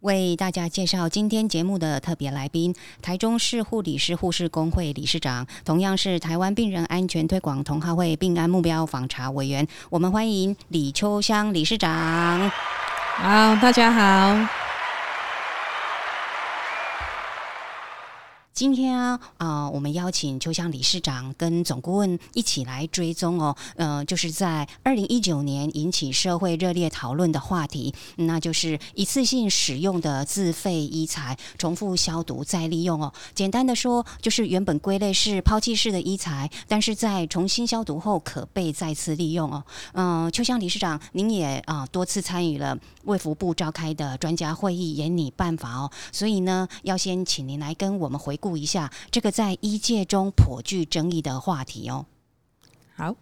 为大家介绍今天节目的特别来宾，台中市护理师护士工会理事长，同样是台湾病人安全推广同好会病安目标访查委员。我们欢迎李秋香理事长。好，大家好。今天啊，啊，我们邀请秋香理事长跟总顾问一起来追踪哦，呃，就是在二零一九年引起社会热烈讨论的话题，那就是一次性使用的自费医材重复消毒再利用哦。简单的说，就是原本归类是抛弃式的医材，但是在重新消毒后可被再次利用哦。嗯，秋香理事长，您也啊多次参与了卫福部召开的专家会议研拟办法哦，所以呢，要先请您来跟我们回顾。一下这个在医界中颇具争议的话题哦。好，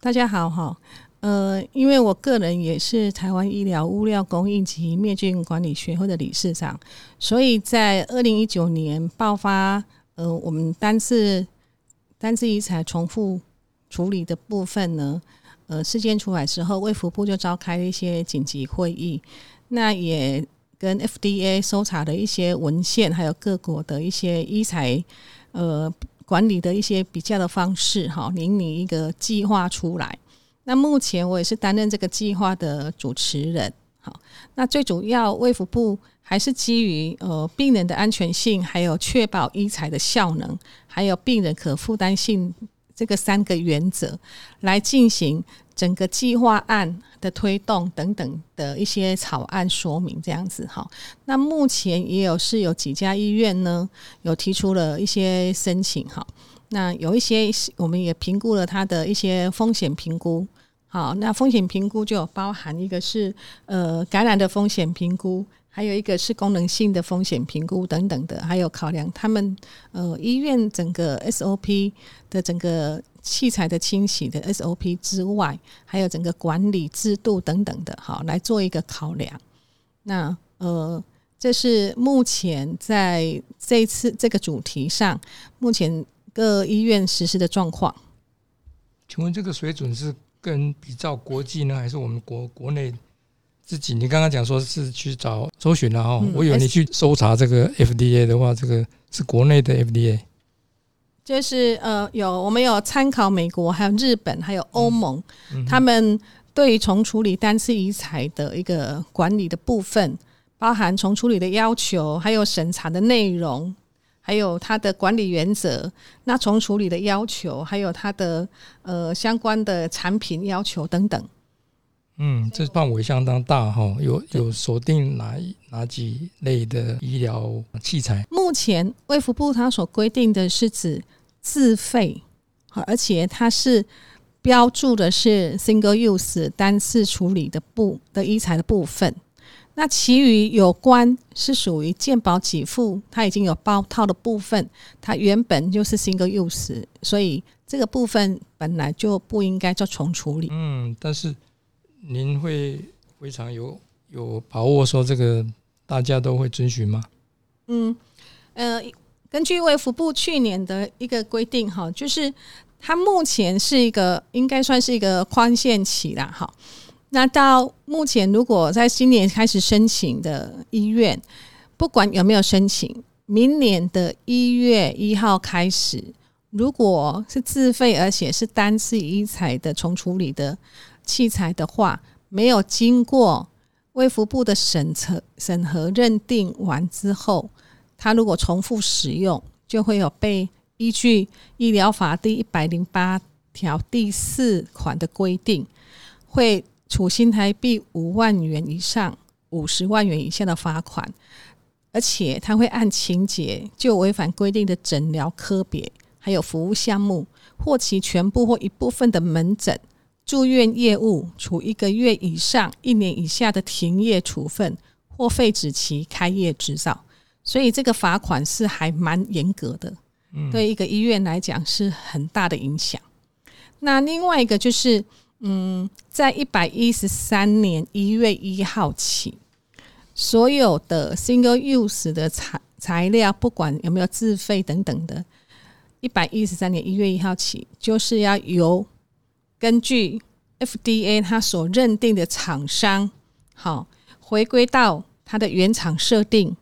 大家好哈。呃，因为我个人也是台湾医疗物料供应及灭菌管理学会的理事长，所以在二零一九年爆发呃我们单次单次遗材重复处理的部分呢，呃事件出来之后，卫福部就召开了一些紧急会议，那也。跟 FDA 搜查的一些文献，还有各国的一些医材呃管理的一些比较的方式，哈，拟拟一个计划出来。那目前我也是担任这个计划的主持人，好，那最主要卫福部还是基于呃病人的安全性，还有确保医材的效能，还有病人可负担性这个三个原则来进行。整个计划案的推动等等的一些草案说明，这样子哈。那目前也有是有几家医院呢，有提出了一些申请哈。那有一些我们也评估了它的一些风险评估。好，那风险评估就有包含一个是呃感染的风险评估，还有一个是功能性的风险评估等等的，还有考量他们呃医院整个 SOP 的整个。器材的清洗的 SOP 之外，还有整个管理制度等等的，好来做一个考量。那呃，这是目前在这次这个主题上，目前各医院实施的状况。请问这个水准是跟比照国际呢，还是我们国国内自己？你刚刚讲说是去找搜寻了哈，我以为你去搜查这个 FDA 的话，这个是国内的 FDA。就是呃，有我们有参考美国、还有日本、还有欧盟，他们对于重处理单次遗材的一个管理的部分，包含重处理的要求，还有审查的内容，还有它的管理原则。那重处理的要求，还有它的呃相关的产品要求等等。嗯，这范围相当大哈，有有锁定哪哪几类的医疗器材？目前卫福部它所规定的是指。自费，好，而且它是标注的是 single use 单次处理的部的医材的部分，那其余有关是属于健保给付，它已经有包套的部分，它原本就是 single use，所以这个部分本来就不应该做重处理。嗯，但是您会非常有有把握说这个大家都会遵循吗？嗯，呃。根据卫福部去年的一个规定，哈，就是它目前是一个应该算是一个宽限期啦，哈。那到目前，如果在今年开始申请的医院，不管有没有申请，明年的一月一号开始，如果是自费而且是单次医材的重处理的器材的话，没有经过卫福部的审核审核认定完之后。它如果重复使用，就会有被依据医疗法第一百零八条第四款的规定，会处新台币五万元以上五十万元以下的罚款，而且它会按情节就违反规定的诊疗科别，还有服务项目或其全部或一部分的门诊住院业务，处一个月以上一年以下的停业处分，或废止其开业执照。所以这个罚款是还蛮严格的，对一个医院来讲是很大的影响。那另外一个就是，嗯，在一百一十三年一月一号起，所有的 single use 的材材料，不管有没有自费等等的，一百一十三年一月一号起，就是要由根据 FDA 它所认定的厂商，好回归到它的原厂设定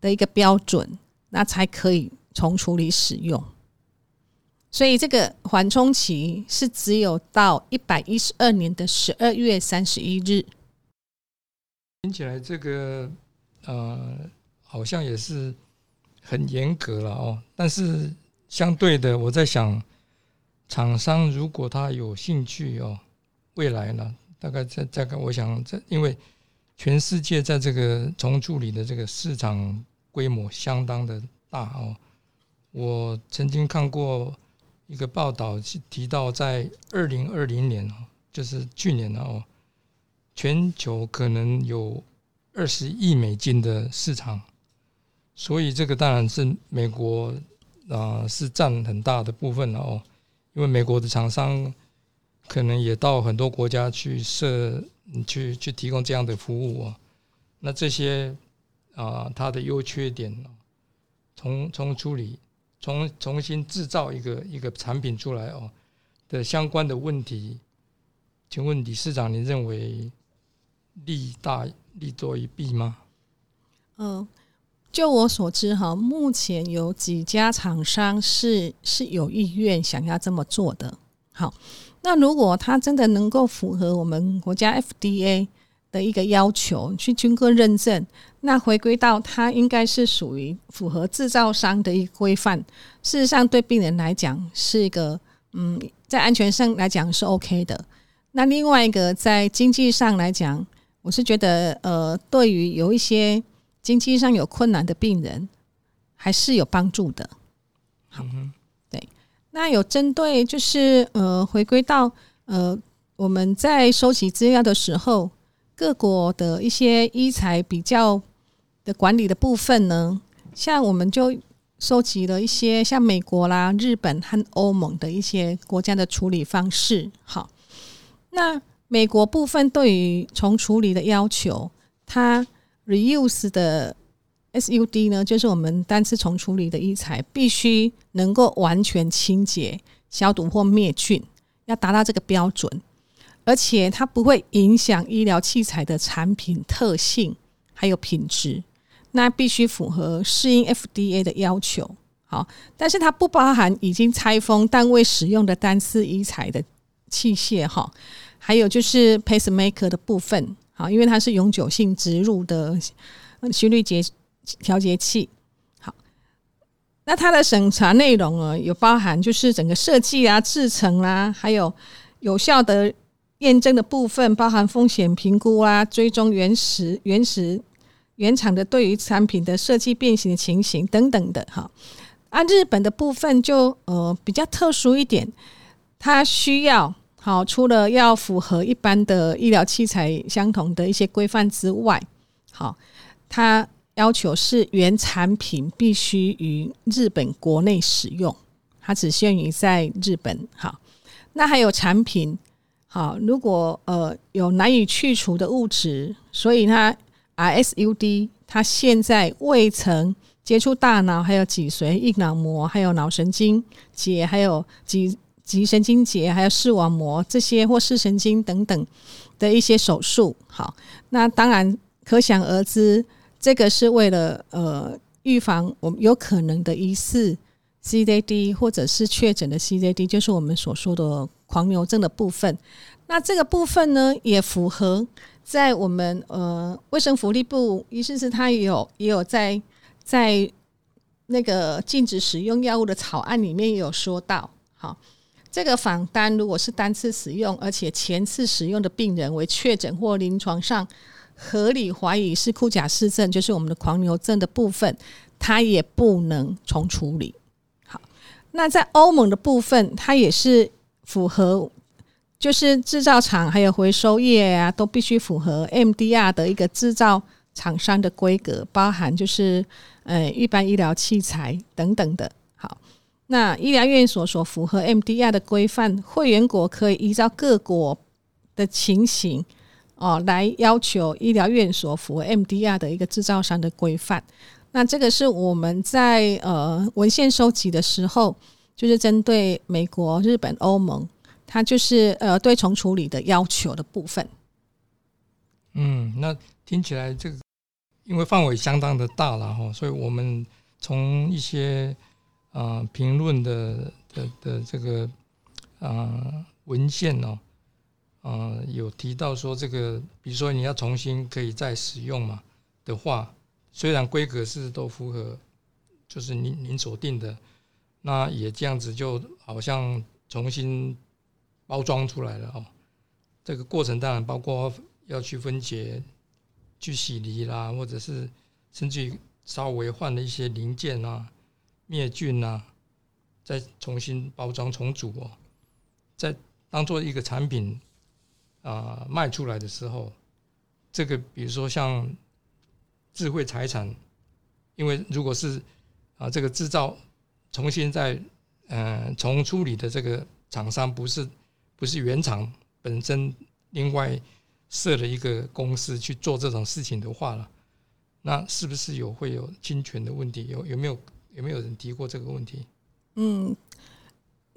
的一个标准，那才可以重处理使用。所以这个缓冲期是只有到一百一十二年的十二月三十一日。听起来这个呃，好像也是很严格了哦。但是相对的，我在想，厂商如果他有兴趣哦，未来呢，大概在大概，我想在因为全世界在这个重处理的这个市场规模相当的大哦。我曾经看过。一个报道提到，在二零二零年哦，就是去年哦，全球可能有二十亿美金的市场，所以这个当然是美国啊是占很大的部分了哦，因为美国的厂商可能也到很多国家去设去去提供这样的服务啊，那这些啊它的优缺点从从处理。重重新制造一个一个产品出来哦的相关的问题，请问李市长，您认为利大利多于弊吗？嗯，就我所知哈，目前有几家厂商是是有意愿想要这么做的。好，那如果他真的能够符合我们国家 FDA。的一个要求去经过认证，那回归到它应该是属于符合制造商的一个规范。事实上，对病人来讲是一个嗯，在安全上来讲是 OK 的。那另外一个在经济上来讲，我是觉得呃，对于有一些经济上有困难的病人，还是有帮助的。好，对。那有针对就是呃，回归到呃，我们在收集资料的时候。各国的一些医材比较的管理的部分呢，像我们就收集了一些像美国啦、日本和欧盟的一些国家的处理方式。好，那美国部分对于重处理的要求，它 reuse 的 SUD 呢，就是我们单次重处理的医材，必须能够完全清洁、消毒或灭菌，要达到这个标准。而且它不会影响医疗器材的产品特性还有品质，那必须符合适应 FDA 的要求。好，但是它不包含已经拆封但未使用的单次医材的器械哈，还有就是 pacemaker 的部分，好，因为它是永久性植入的心率节调节器。好，那它的审查内容呢，有包含就是整个设计啊、制成啦，还有有效的。验证的部分包含风险评估啊，追踪原始、原始原厂的对于产品的设计变形的情形等等的哈。按日本的部分就呃比较特殊一点，它需要好除了要符合一般的医疗器材相同的一些规范之外，好，它要求是原产品必须于日本国内使用，它只限于在日本。好，那还有产品。好，如果呃有难以去除的物质，所以它 RSUD 它现在未曾接触大脑，还有脊髓、硬脑膜，还有脑神经节，还有脊脊神经节，还有视网膜这些或视神经等等的一些手术。好，那当然可想而知，这个是为了呃预防我们有可能的疑似 CJD 或者是确诊的 CJD，就是我们所说的。狂牛症的部分，那这个部分呢，也符合在我们呃卫生福利部，意思是它也有也有在在那个禁止使用药物的草案里面也有说到，好，这个访单如果是单次使用，而且前次使用的病人为确诊或临床上合理怀疑是库甲氏症，就是我们的狂牛症的部分，它也不能重处理。那在欧盟的部分，它也是。符合就是制造厂还有回收业啊，都必须符合 MDR 的一个制造厂商的规格，包含就是呃一般医疗器材等等的。好，那医疗院所所符合 MDR 的规范，会员国可以依照各国的情形哦，来要求医疗院所符合 MDR 的一个制造商的规范。那这个是我们在呃文献收集的时候，就是针对美国、日本、欧盟，它就是呃对重处理的要求的部分。嗯，那听起来这个因为范围相当的大了哈，所以我们从一些啊评论的的的这个啊文献哦，啊有提到说这个，比如说你要重新可以再使用嘛的话。虽然规格是都符合，就是您您所定的，那也这样子就好像重新包装出来了哦。这个过程当然包括要去分解、去洗离啦，或者是甚至于稍微换了一些零件啊、灭菌啊，再重新包装重组哦，在当做一个产品啊卖出来的时候，这个比如说像。智慧财产，因为如果是啊，这个制造重新再嗯重处理的这个厂商不是不是原厂本身另外设了一个公司去做这种事情的话了，那是不是有会有侵权的问题？有有没有有没有人提过这个问题？嗯，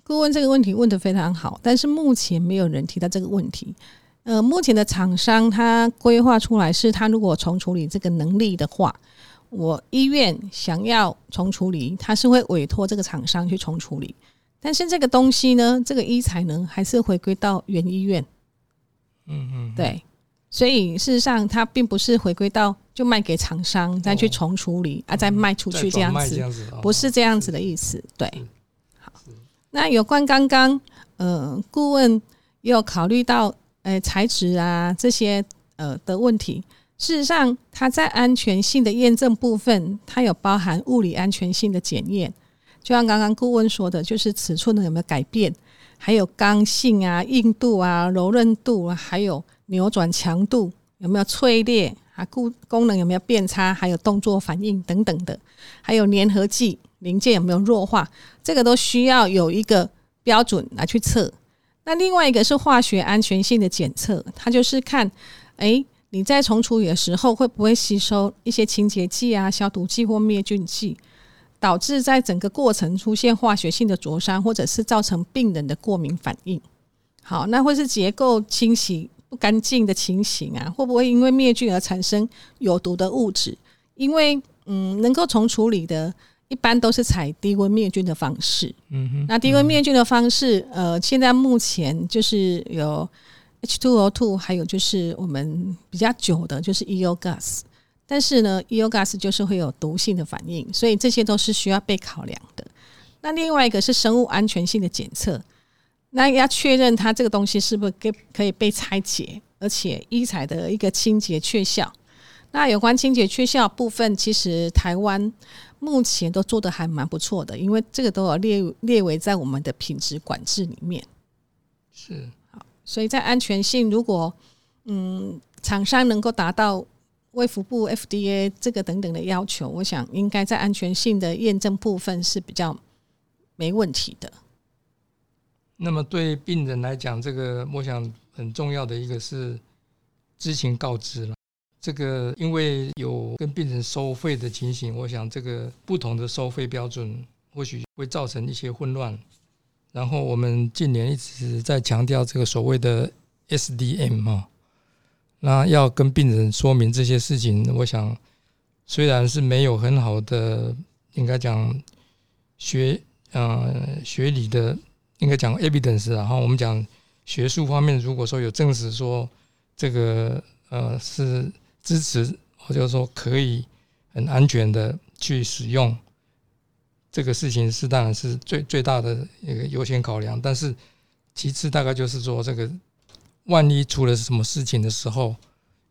顾问这个问题问的非常好，但是目前没有人提到这个问题。呃，目前的厂商他规划出来是，他如果重处理这个能力的话，我医院想要重处理，他是会委托这个厂商去重处理。但是这个东西呢，这个医材呢，还是回归到原医院。嗯嗯，对。所以事实上，它并不是回归到就卖给厂商再去重处理啊，再卖出去这样子，不是这样子的意思。对。好，那有关刚刚呃，顾问也有考虑到。诶，材质啊这些呃的问题，事实上，它在安全性的验证部分，它有包含物理安全性的检验。就像刚刚顾问说的，就是尺寸的有没有改变，还有刚性啊、硬度啊、柔韧度，啊还有扭转强度有没有脆裂啊，功功能有没有变差，还有动作反应等等的，还有粘合剂零件有没有弱化，这个都需要有一个标准来去测。那另外一个是化学安全性的检测，它就是看，哎，你在重处理的时候会不会吸收一些清洁剂啊、消毒剂或灭菌剂，导致在整个过程出现化学性的灼伤，或者是造成病人的过敏反应。好，那会是结构清洗不干净的情形啊？会不会因为灭菌而产生有毒的物质？因为嗯，能够重处理的。一般都是采低温灭菌的方式。嗯哼，那低温灭菌的方式，呃，现在目前就是有 H2O2，还有就是我们比较久的就是 EO gas。但是呢，EO gas 就是会有毒性的反应，所以这些都是需要被考量的。那另外一个是生物安全性的检测，那要确认它这个东西是不是可可以被拆解，而且医材的一个清洁确效。那有关清洁确效部分，其实台湾。目前都做的还蛮不错的，因为这个都有列列为在我们的品质管制里面。是好，所以在安全性，如果嗯厂商能够达到卫福部 FDA 这个等等的要求，我想应该在安全性的验证部分是比较没问题的。那么对病人来讲，这个我想很重要的一个是知情告知了。这个因为有跟病人收费的情形，我想这个不同的收费标准或许会造成一些混乱。然后我们近年一直在强调这个所谓的 SDM 啊，那要跟病人说明这些事情，我想虽然是没有很好的，应该讲学呃学理的，应该讲 evidence，然后我们讲学术方面，如果说有证实说这个呃是。支持，或者说可以很安全的去使用这个事情是当然是最最大的一个优先考量。但是其次大概就是说，这个万一出了什么事情的时候，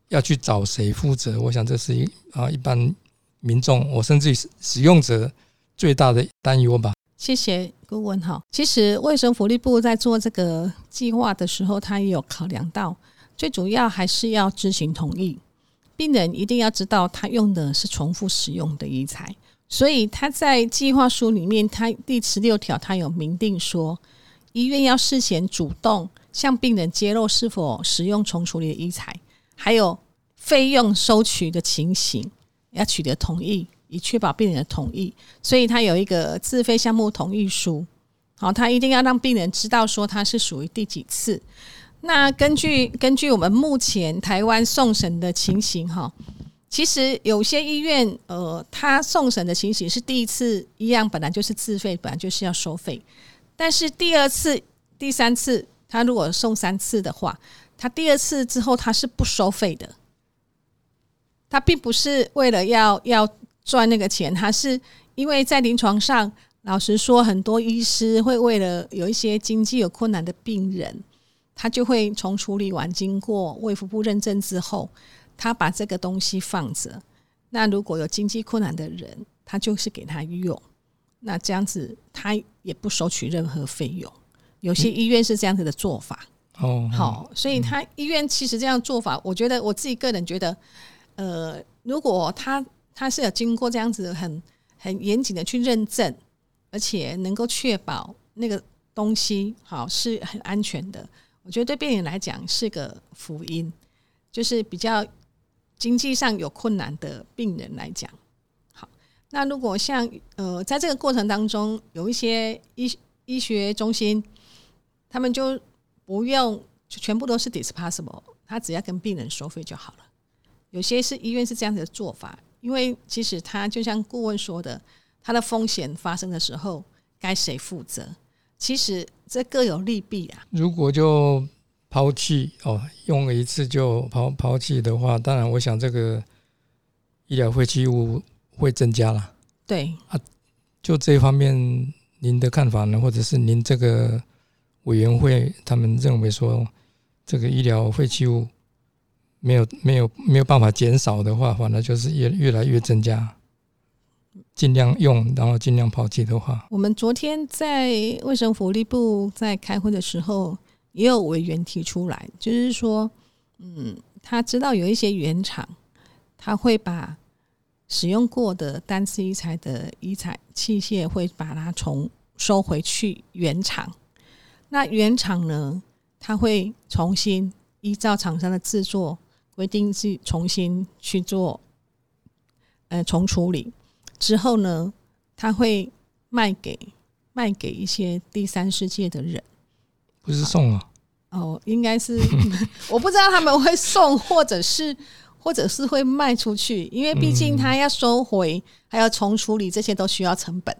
要去找谁负责？我想这是一啊一般民众，我甚至于使用者最大的担忧吧。谢谢顾问哈。其实卫生福利部在做这个计划的时候，他也有考量到，最主要还是要知行同意。病人一定要知道，他用的是重复使用的医材，所以他在计划书里面，他第十六条他有明定说，医院要事先主动向病人揭露是否使用重处理的医材，还有费用收取的情形，要取得同意，以确保病人的同意。所以他有一个自费项目同意书，好，他一定要让病人知道说他是属于第几次。那根据根据我们目前台湾送审的情形，哈。其实有些医院，呃，他送审的情形是第一次一样，本来就是自费，本来就是要收费。但是第二次、第三次，他如果送三次的话，他第二次之后他是不收费的。他并不是为了要要赚那个钱，他是因为在临床上，老实说，很多医师会为了有一些经济有困难的病人，他就会从处理完经过卫福部认证之后。他把这个东西放着，那如果有经济困难的人，他就是给他用，那这样子他也不收取任何费用。有些医院是这样子的做法。哦，好，所以他医院其实这样做法，我觉得我自己个人觉得，呃，如果他他是有经过这样子很很严谨的去认证，而且能够确保那个东西好是很安全的，我觉得对病人来讲是个福音，就是比较。经济上有困难的病人来讲，好，那如果像呃，在这个过程当中，有一些医医学中心，他们就不用全部都是 disposable，他只要跟病人收费就好了。有些是医院是这样的做法，因为其实他就像顾问说的，他的风险发生的时候该谁负责？其实这各有利弊啊。如果就抛弃哦，用了一次就抛抛弃的话，当然我想这个医疗废弃物会增加了。对啊，就这方面您的看法呢，或者是您这个委员会他们认为说，这个医疗废弃物没有没有没有办法减少的话，反而就是越越来越增加，尽量用，然后尽量抛弃的话。我们昨天在卫生福利部在开会的时候。也有委员提出来，就是说，嗯，他知道有一些原厂，他会把使用过的单次医材的医材器械，会把它重收回去原厂。那原厂呢，他会重新依照厂商的制作规定，去重新去做，呃，重处理之后呢，他会卖给卖给一些第三世界的人。不是送啊？哦，应该是 我不知道他们会送，或者是或者是会卖出去，因为毕竟他要收回，还要重处理，这些都需要成本。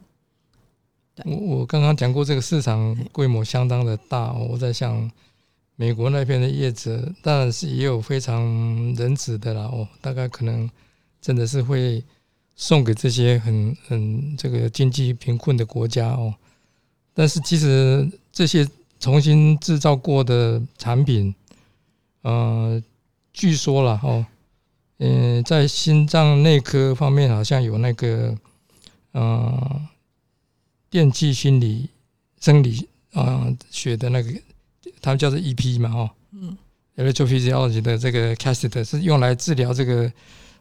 我我刚刚讲过，这个市场规模相当的大。我在想，美国那边的业者当然是也有非常仁慈的啦。哦，大概可能真的是会送给这些很很这个经济贫困的国家哦。但是其实这些。重新制造过的产品，呃，据说了哦，嗯，在心脏内科方面好像有那个，呃，电气心理生理啊学的那个，他们叫做 EP 嘛，哦，嗯，electrophysiology 的这个 cassette 是用来治疗这个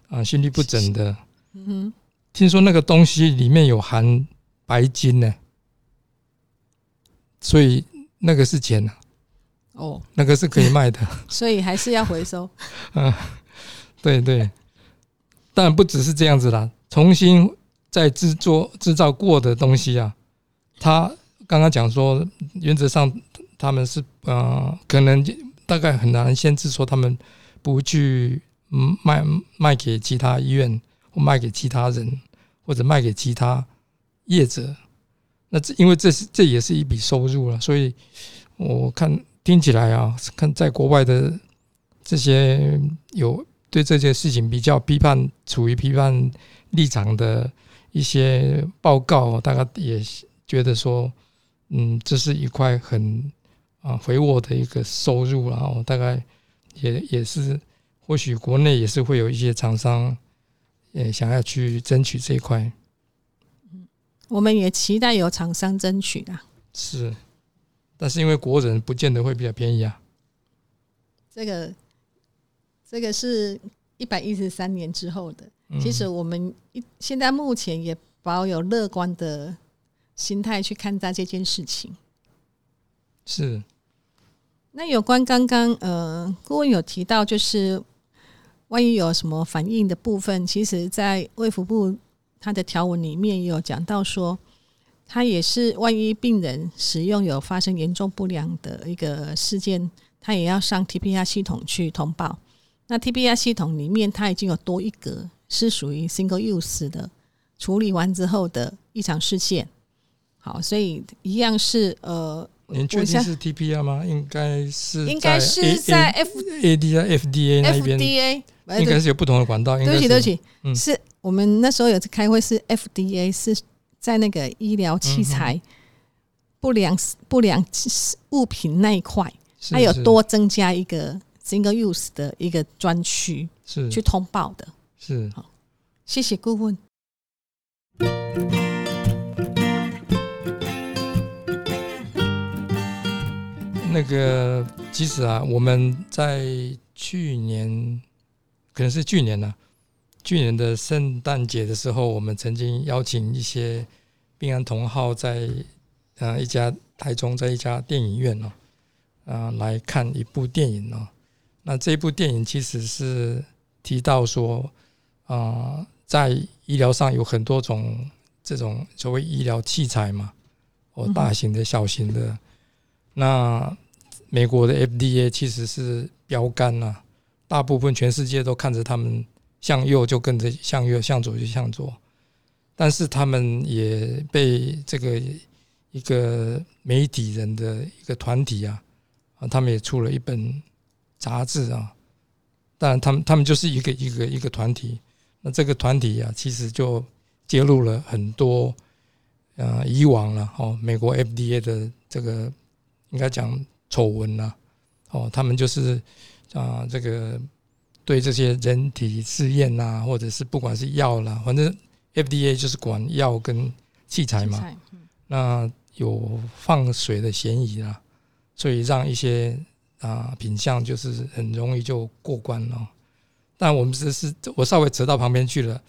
啊心律不整的，嗯听说那个东西里面有含白金呢，所以。那个是钱呐，哦，那个是可以卖的，所以还是要回收。嗯，对对，当然不只是这样子啦，重新再制作制造过的东西啊，他刚刚讲说，原则上他们是呃，可能大概很难限制说他们不去卖卖给其他医院，或卖给其他人，或者卖给其他业者。那这因为这是这也是一笔收入了，所以我看听起来啊，看在国外的这些有对这件事情比较批判、处于批判立场的一些报告，大概也觉得说，嗯，这是一块很啊肥沃的一个收入，然后大概也也是或许国内也是会有一些厂商也想要去争取这一块。我们也期待有厂商争取的，是，但是因为国人不见得会比较便宜啊。这个，这个是一百一十三年之后的。其实我们一现在目前也保有乐观的心态去看待这件事情。是。那有关刚刚呃，顾问有提到，就是万一有什么反应的部分，其实，在卫福部它的条文里面也有讲到说，它也是万一病人使用有发生严重不良的一个事件，它也要上 TPR 系统去通报。那 TPR 系统里面，它已经有多一格是属于 single use 的处理完之后的异常事件。好，所以一样是呃。您确定是 TPR 吗？应该是应该是在 F A D 啊 F D A 那边，F D A 应该是有不同的管道。对不起，对不起，是我们那时候有次开会是 F D A 是在那个医疗器材不良不良物品那一块，它有多增加一个 single use 的一个专区，是去通报的。是好，谢谢顾问。那个，其实啊，我们在去年，可能是去年呢，去年的圣诞节的时候，我们曾经邀请一些病安同好在呃一家台中在一家电影院哦，啊来看一部电影哦。那这部电影其实是提到说啊，在医疗上有很多种这种所谓医疗器材嘛，哦大型的小型的。那美国的 FDA 其实是标杆呐，大部分全世界都看着他们向右就跟着向右，向左就向左。但是他们也被这个一个媒体人的一个团体啊，啊，他们也出了一本杂志啊。当然，他们他们就是一个一个一个团体。那这个团体啊，其实就揭露了很多呃以往了哦，美国 FDA 的这个。应该讲丑闻呐，哦，他们就是啊，这个对这些人体试验呐，或者是不管是药啦，反正 FDA 就是管药跟器材嘛，那有放水的嫌疑啦，所以让一些啊品相就是很容易就过关了。但我们只是我稍微扯到旁边去了，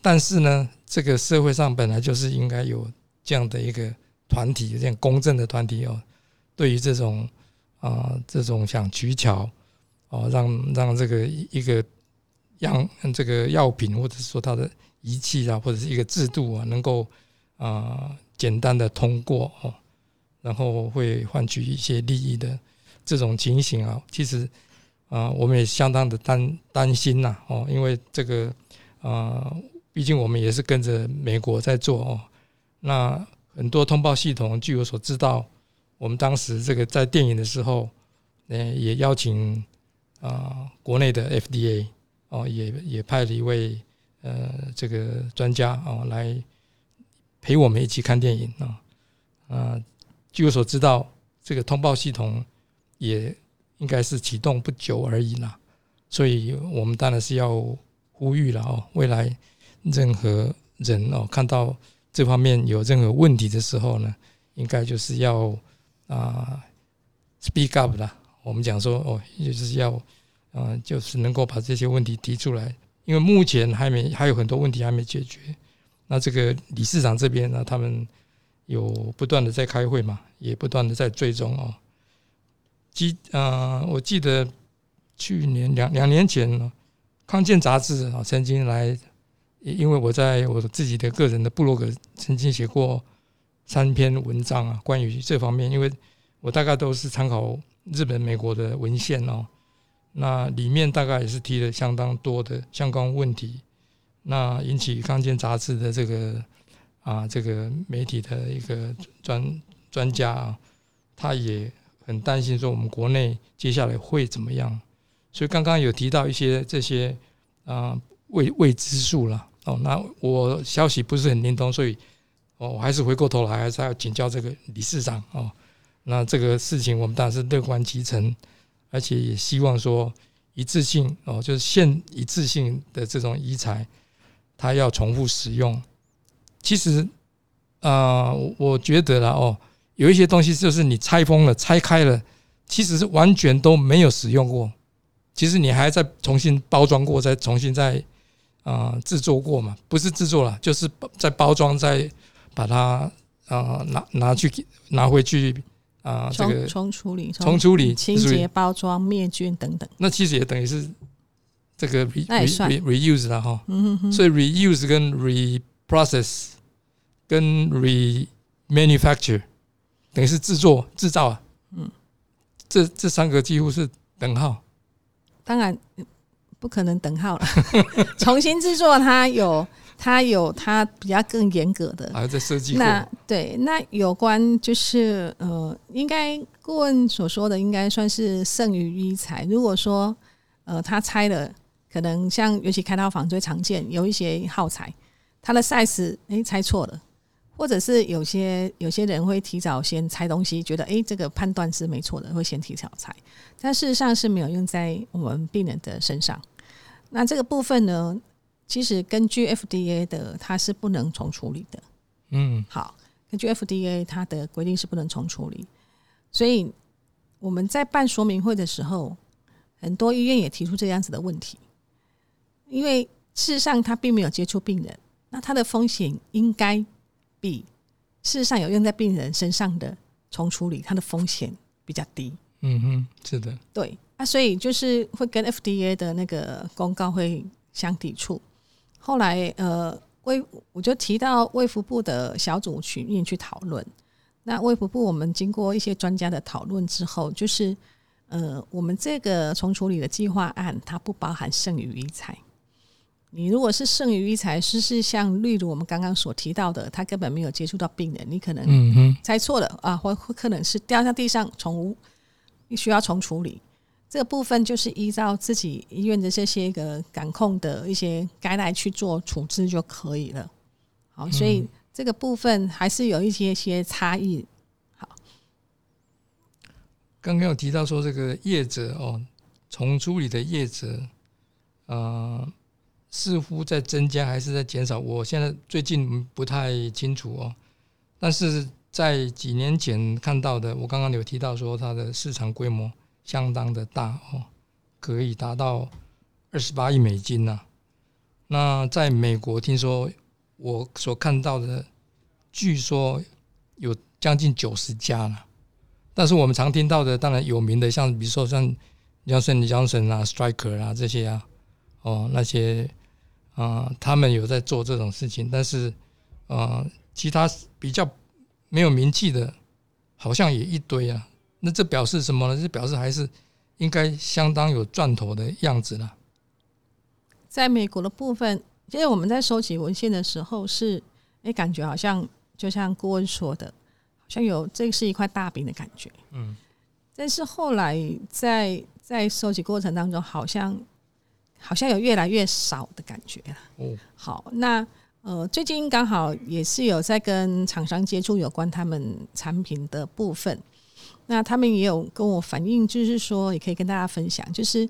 但是呢，这个社会上本来就是应该有这样的一个团体，这样公正的团体哦。对于这种啊，这种想取巧哦，让让这个一个样这个药品，或者说它的仪器啊，或者是一个制度啊，能够啊简单的通过哦，然后会换取一些利益的这种情形啊，其实啊，我们也相当的担担心呐哦，因为这个啊，毕竟我们也是跟着美国在做哦，那很多通报系统，据我所知道。我们当时这个在电影的时候，呃，也邀请啊国内的 FDA 哦，也也派了一位呃这个专家啊来陪我们一起看电影啊啊，据我所知道，这个通报系统也应该是启动不久而已啦，所以我们当然是要呼吁了哦，未来任何人哦看到这方面有任何问题的时候呢，应该就是要。啊，speak up 啦！我们讲说哦，就是要，嗯，就是能够把这些问题提出来，因为目前还没还有很多问题还没解决。那这个理事长这边呢，他们有不断的在开会嘛，也不断的在追踪哦。记啊，我记得去年两两年前呢，康健杂志啊曾经来，因为我在我自己的个人的部落格曾经写过。三篇文章啊，关于这方面，因为我大概都是参考日本、美国的文献哦，那里面大概也是提了相当多的相关问题，那引起康健杂志的这个啊，这个媒体的一个专专家啊，他也很担心说我们国内接下来会怎么样，所以刚刚有提到一些这些啊未未知数了哦，那我消息不是很灵通，所以。哦，我还是回过头来，还是要请教这个理事长哦。那这个事情，我们当然是乐观其成，而且也希望说一致性哦，就是现一致性的这种遗材，它要重复使用。其实啊，我觉得了哦，有一些东西就是你拆封了、拆开了，其实是完全都没有使用过。其实你还在重新包装过，再重新再啊制作过嘛，不是制作了，就是在包装再把它啊拿拿去拿回去啊这个重重处理、重处理清洁、包装、灭菌等等。那其实也等于是这个 re re reuse 了哈。嗯哼哼，所以 reuse 跟 reprocess 跟 remanufacture 等于是制作制造啊。嗯，这这三个几乎是等号。当然不可能等号了。重新制作它有它有它比较更严格的。还在设计。那对，那有关就是呃，应该顾问所说的应该算是剩余医材。如果说呃他拆了，可能像尤其开刀房最常见有一些耗材，它的 size 诶拆错了，或者是有些有些人会提早先拆东西，觉得诶这个判断是没错的，会先提早拆，但事实上是没有用在我们病人的身上。那这个部分呢，其实根据 FDA 的，它是不能重处理的。嗯好，根据 FDA 它的规定是不能重处理，所以我们在办说明会的时候，很多医院也提出这样子的问题，因为事实上他并没有接触病人，那他的风险应该比事实上有用在病人身上的重处理，它的风险比较低。嗯哼，是的。对那，所以就是会跟 FDA 的那个公告会相抵触。后来呃，卫我就提到卫福部的小组群面去讨论。那卫福部我们经过一些专家的讨论之后，就是呃，我们这个重处理的计划案，它不包含剩余医材。你如果是剩余医材，是是像例如我们刚刚所提到的，他根本没有接触到病人，你可能猜错了啊，或或可能是掉在地上从无，需要重处理。这个部分就是依照自己医院的这些个感控的一些该来去做处置就可以了。好，所以这个部分还是有一些些差异。好刚刚有提到说这个业者哦，重处理的业者，呃，似乎在增加还是在减少？我现在最近不太清楚哦，但是在几年前看到的，我刚刚有提到说它的市场规模相当的大哦，可以达到二十八亿美金呐、那在美国，听说我所看到的，据说有将近九十家了。但是我们常听到的，当然有名的，像比如说像江森、江森啊、Striker 啊这些啊，哦那些啊、他们有在做这种事情，但是呃，其他比较没有名气的，好像也一堆啊。那这表示什么呢？这表示还是应该相当有赚头的样子了。在美国的部分，其实我们在收集文献的时候是，哎，感觉好像就像顾问说的，好像有这是一块大饼的感觉。嗯，但是后来在在收集过程当中，好像好像有越来越少的感觉了。哦，好，那呃，最近刚好也是有在跟厂商接触有关他们产品的部分，那他们也有跟我反映，就是说也可以跟大家分享，就是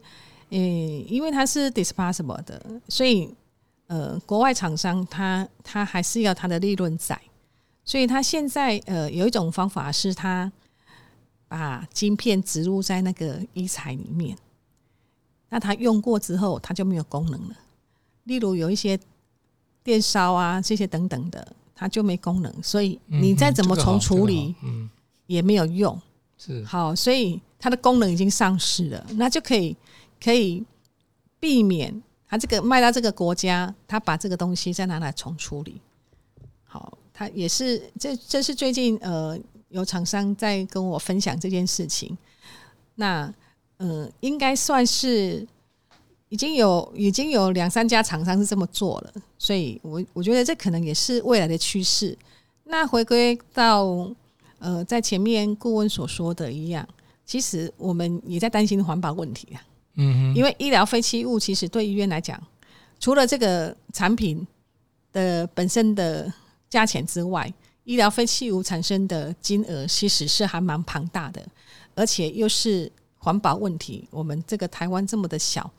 呃，因为它是 disposable 的，所以呃，国外厂商他他还是要他的利润在，所以他现在呃有一种方法是他把晶片植入在那个医材里面，那他用过之后，它就没有功能了。例如有一些电烧啊这些等等的，它就没功能，所以你再怎么重处理，嗯，也没有用。是好，所以它的功能已经丧失了，那就可以可以避免它这个卖到这个国家，他把这个东西再拿来重处理。好，它也是这这是最近呃有厂商在跟我分享这件事情，那呃应该算是已经有已经有两三家厂商是这么做了，所以我我觉得这可能也是未来的趋势。那回归到呃，在前面顾问所说的一样，其实我们也在担心环保问题啊。嗯哼，因为医疗废弃物其实对医院来讲，除了这个产品的本身的价钱之外，医疗废弃物产生的金额其实是还蛮庞大的，而且又是环保问题。我们这个台湾这么的小，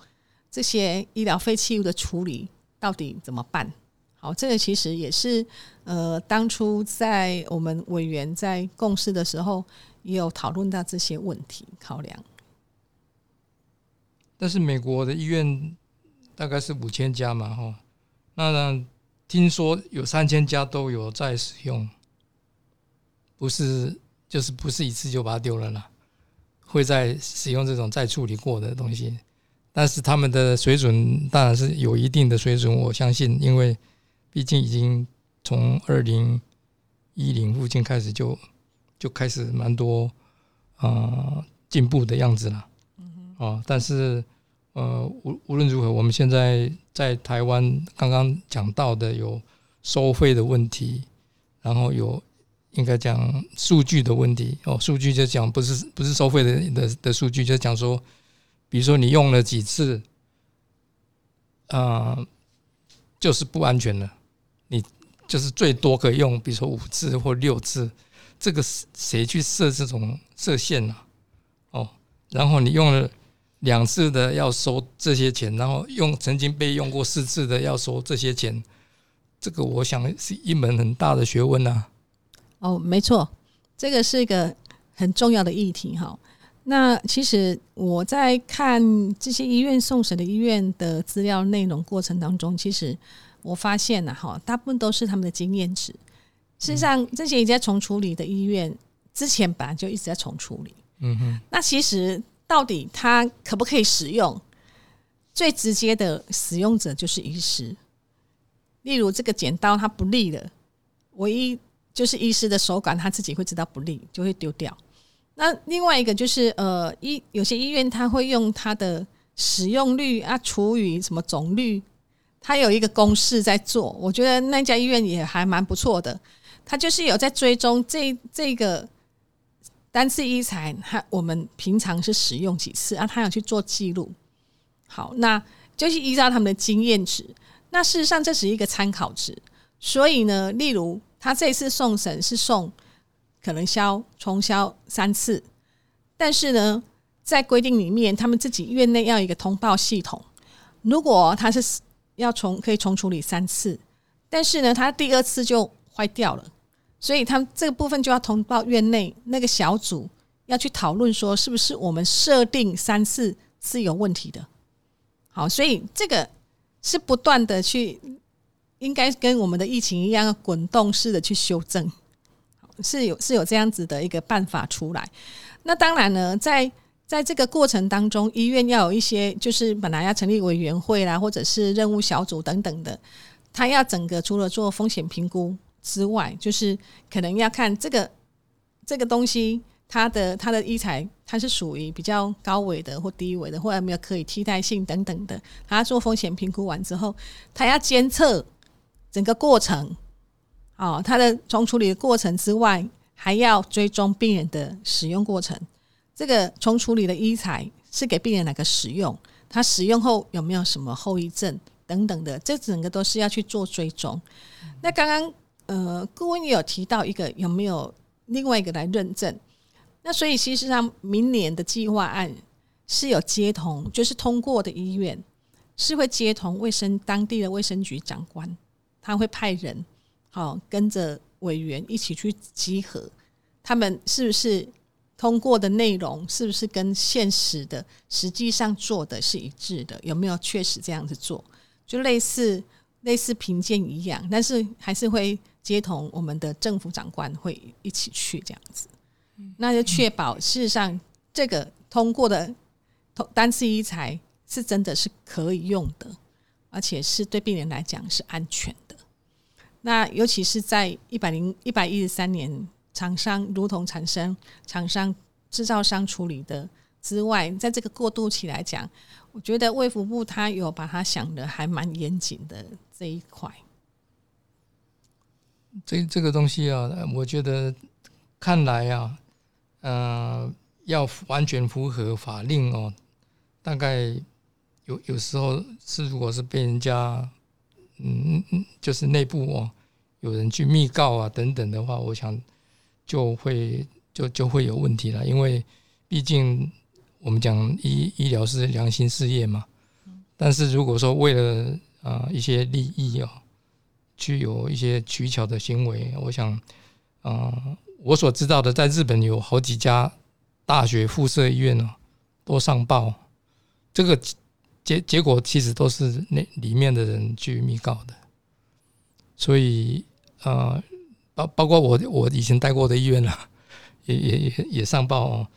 这些医疗废弃物的处理到底怎么办？好，这个其实也是呃，当初在我们委员在共事的时候，也有讨论到这些问题考量。但是美国的医院大概是五千家嘛，哈，那听说有三千家都有在使用，不是就是不是一次就把它丢了啦，会在使用这种再处理过的东西，但是他们的水准当然是有一定的水准，我相信，因为毕竟已经从二零一零附近开始就就开始蛮多啊进步的样子了，啊，但是。呃，无无论如何，我们现在在台湾刚刚讲到的有收费的问题，然后有应该讲数据的问题哦。数据就讲不是不是收费的的的数据，就讲说，比如说你用了几次，啊，就是不安全了。你就是最多可以用，比如说五次或六次，这个谁去设这种设限呢？哦，然后你用了。两次的要收这些钱，然后用曾经被用过四次的要收这些钱，这个我想是一门很大的学问呐。哦，没错，这个是一个很重要的议题哈。那其实我在看这些医院送审的医院的资料内容过程当中，其实我发现了哈，大部分都是他们的经验值。事实上，这些已经在重处理的医院之前本来就一直在重处理。嗯哼，那其实。到底它可不可以使用？最直接的使用者就是医师。例如，这个剪刀它不利了，唯一就是医师的手感他自己会知道不利，就会丢掉。那另外一个就是，呃，医有些医院他会用它的使用率啊除以什么总率，他有一个公式在做。我觉得那家医院也还蛮不错的，他就是有在追踪这这个。单次医材，他我们平常是使用几次啊？他有去做记录。好，那就是依照他们的经验值。那事实上这是一个参考值，所以呢，例如他这次送审是送可能销重销三次，但是呢，在规定里面，他们自己院内要一个通报系统。如果他是要重可以重处理三次，但是呢，他第二次就坏掉了。所以他们这个部分就要通报院内那个小组，要去讨论说是不是我们设定三次是有问题的。好，所以这个是不断的去，应该跟我们的疫情一样，滚动式的去修正，是有是有这样子的一个办法出来。那当然呢，在在这个过程当中，医院要有一些就是本来要成立委员会啦，或者是任务小组等等的，他要整个除了做风险评估。之外，就是可能要看这个这个东西，它的它的医材，它是属于比较高危的或低危的，或者没有可以替代性等等的。他做风险评估完之后，他要监测整个过程，哦，他的从处理的过程之外，还要追踪病人的使用过程。这个从处理的医材是给病人哪个使用？他使用后有没有什么后遗症等等的？这整个都是要去做追踪。那刚刚。呃，顾问也有提到一个有没有另外一个来认证？那所以其实上明年的计划案是有接同，就是通过的医院是会接同卫生当地的卫生局长官，他会派人好跟着委员一起去集合，他们是不是通过的内容是不是跟现实的实际上做的是一致的？有没有确实这样子做？就类似类似评鉴一样，但是还是会。接同我们的政府长官会一起去这样子，那就确保事实上这个通过的单次医材是真的是可以用的，而且是对病人来讲是安全的。那尤其是在一百零一百一十三年，厂商如同产生厂商制造商处理的之外，在这个过渡期来讲，我觉得卫福部他有把它想的还蛮严谨的这一块。这这个东西啊，我觉得看来啊，呃，要完全符合法令哦，大概有有时候是如果是被人家嗯嗯，就是内部哦有人去密告啊等等的话，我想就会就就会有问题了，因为毕竟我们讲医医疗是良心事业嘛，但是如果说为了啊一些利益哦。去有一些取巧的行为，我想，啊，我所知道的，在日本有好几家大学附设医院呢，都上报，这个结结果其实都是那里面的人去密告的。所以呃，包包括我我以前待过的医院啊，也也也也上报哦。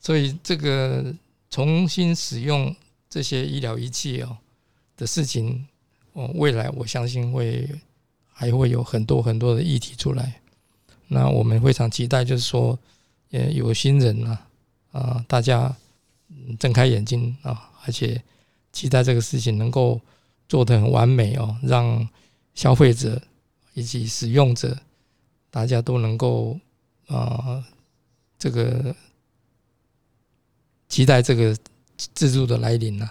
所以这个重新使用这些医疗仪器哦的事情，哦，未来我相信会还会有很多很多的议题出来。那我们非常期待，就是说，呃，有心人啊，啊，大家睁开眼睛啊，而且期待这个事情能够做得很完美哦，让消费者以及使用者大家都能够啊，这个期待这个制度的来临呢，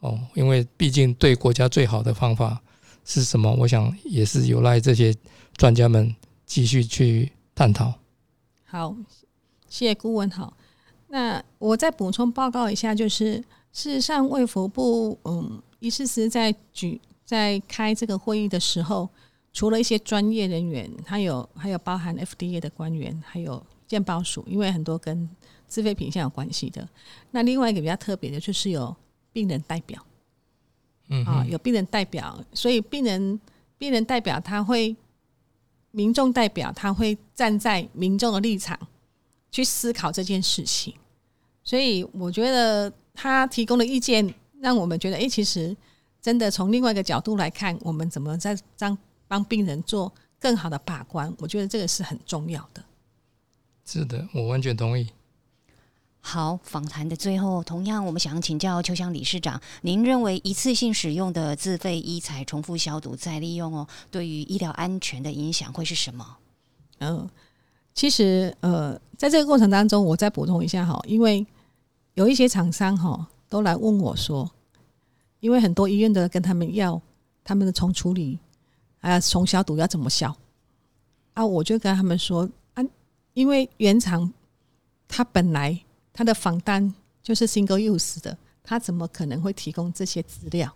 哦，因为毕竟对国家最好的方法是什么？我想也是有赖这些专家们继续去。探讨好，谢谢顾问。好，那我再补充报告一下，就是事实上，卫福部嗯，医师师在举在开这个会议的时候，除了一些专业人员，还有还有包含 FDA 的官员，还有健保署，因为很多跟自费品项有关系的。那另外一个比较特别的，就是有病人代表，嗯啊，有病人代表，所以病人病人代表他会。民众代表他会站在民众的立场去思考这件事情，所以我觉得他提供的意见让我们觉得，哎，其实真的从另外一个角度来看，我们怎么在帮帮病人做更好的把关，我觉得这个是很重要的。是的，我完全同意。好，访谈的最后，同样我们想请教邱香理事长，您认为一次性使用的自费医材重复消毒再利用哦，对于医疗安全的影响会是什么？嗯，其实呃，在这个过程当中，我再补充一下哈，因为有一些厂商哈都来问我说，因为很多医院的跟他们要他们的重处理啊重消毒要怎么消啊，我就跟他们说啊，因为原厂它本来。他的访单就是 single use 的，他怎么可能会提供这些资料？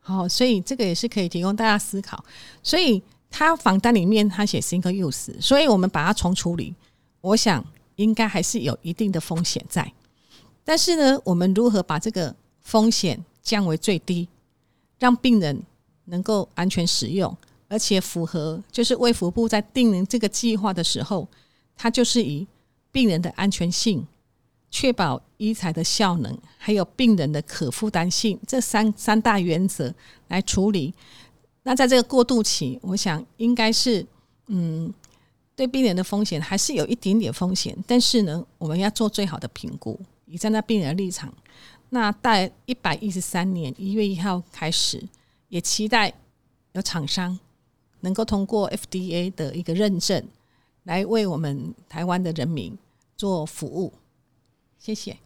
好，所以这个也是可以提供大家思考。所以他访单里面他写 single use，所以我们把它重处理，我想应该还是有一定的风险在。但是呢，我们如何把这个风险降为最低，让病人能够安全使用，而且符合就是卫福部在定这个计划的时候，它就是以病人的安全性。确保医材的效能，还有病人的可负担性，这三三大原则来处理。那在这个过渡期，我想应该是，嗯，对病人的风险还是有一点点风险，但是呢，我们要做最好的评估，以站在病人的立场。那在一百一十三年一月一号开始，也期待有厂商能够通过 FDA 的一个认证，来为我们台湾的人民做服务。谢谢，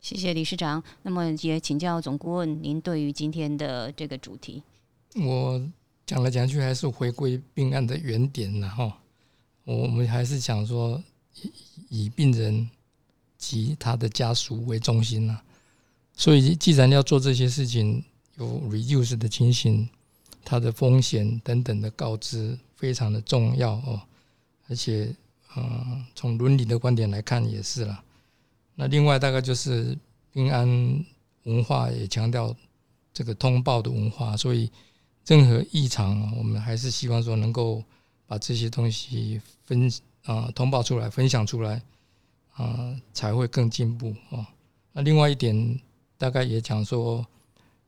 谢谢理事长。那么也请教总顾问，您对于今天的这个主题，我讲来讲去还是回归病案的原点然后我们还是想说以以病人及他的家属为中心呐。所以既然要做这些事情，有 reduce 的情形，它的风险等等的告知非常的重要哦。而且，嗯，从伦理的观点来看也是了。那另外大概就是平安文化也强调这个通报的文化，所以任何异常，我们还是希望说能够把这些东西分啊通报出来，分享出来啊，才会更进步啊。那另外一点，大概也讲说，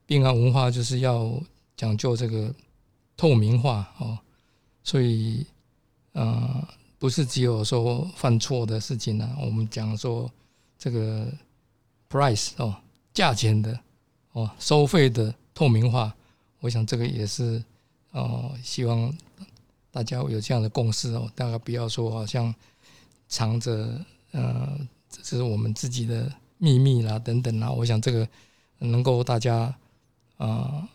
病安文化就是要讲究这个透明化哦，所以啊，不是只有说犯错的事情呢，我们讲说。这个 price 哦，价钱的哦，收费的透明化，我想这个也是哦，希望大家有这样的共识哦，大家不要说好像藏着呃，这是我们自己的秘密啦等等啦，我想这个能够大家啊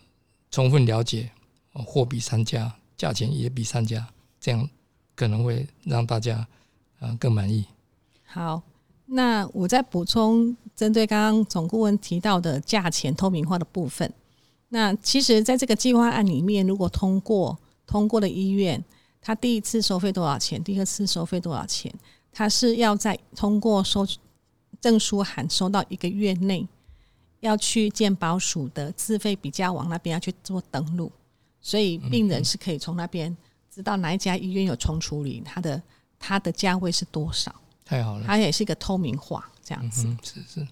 充分了解，货比三家，价钱也比三家，这样可能会让大家啊更满意。好。那我再补充，针对刚刚总顾问提到的价钱透明化的部分，那其实在这个计划案里面，如果通过通过的医院，他第一次收费多少钱？第二次收费多少钱？他是要在通过收证书函收到一个月内，要去健保署的自费比价网那边要去做登录，所以病人是可以从那边。知道哪一家医院有重处理，它的它的价位是多少，太好了，它也是一个透明化这样子。嗯，是是。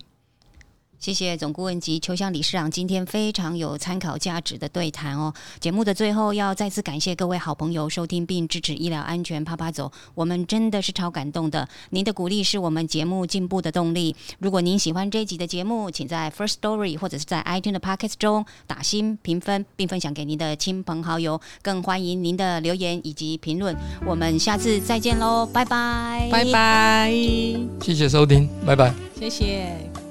谢谢总顾问及秋香理事长今天非常有参考价值的对谈哦。节目的最后要再次感谢各位好朋友收听并支持医疗安全啪啪走，我们真的是超感动的。您的鼓励是我们节目进步的动力。如果您喜欢这一集的节目，请在 First Story 或者是在 iTunes 的 Podcast 中打新评分，并分享给您的亲朋好友。更欢迎您的留言以及评论。我们下次再见喽，拜拜，拜拜，谢谢收听，拜拜，谢谢。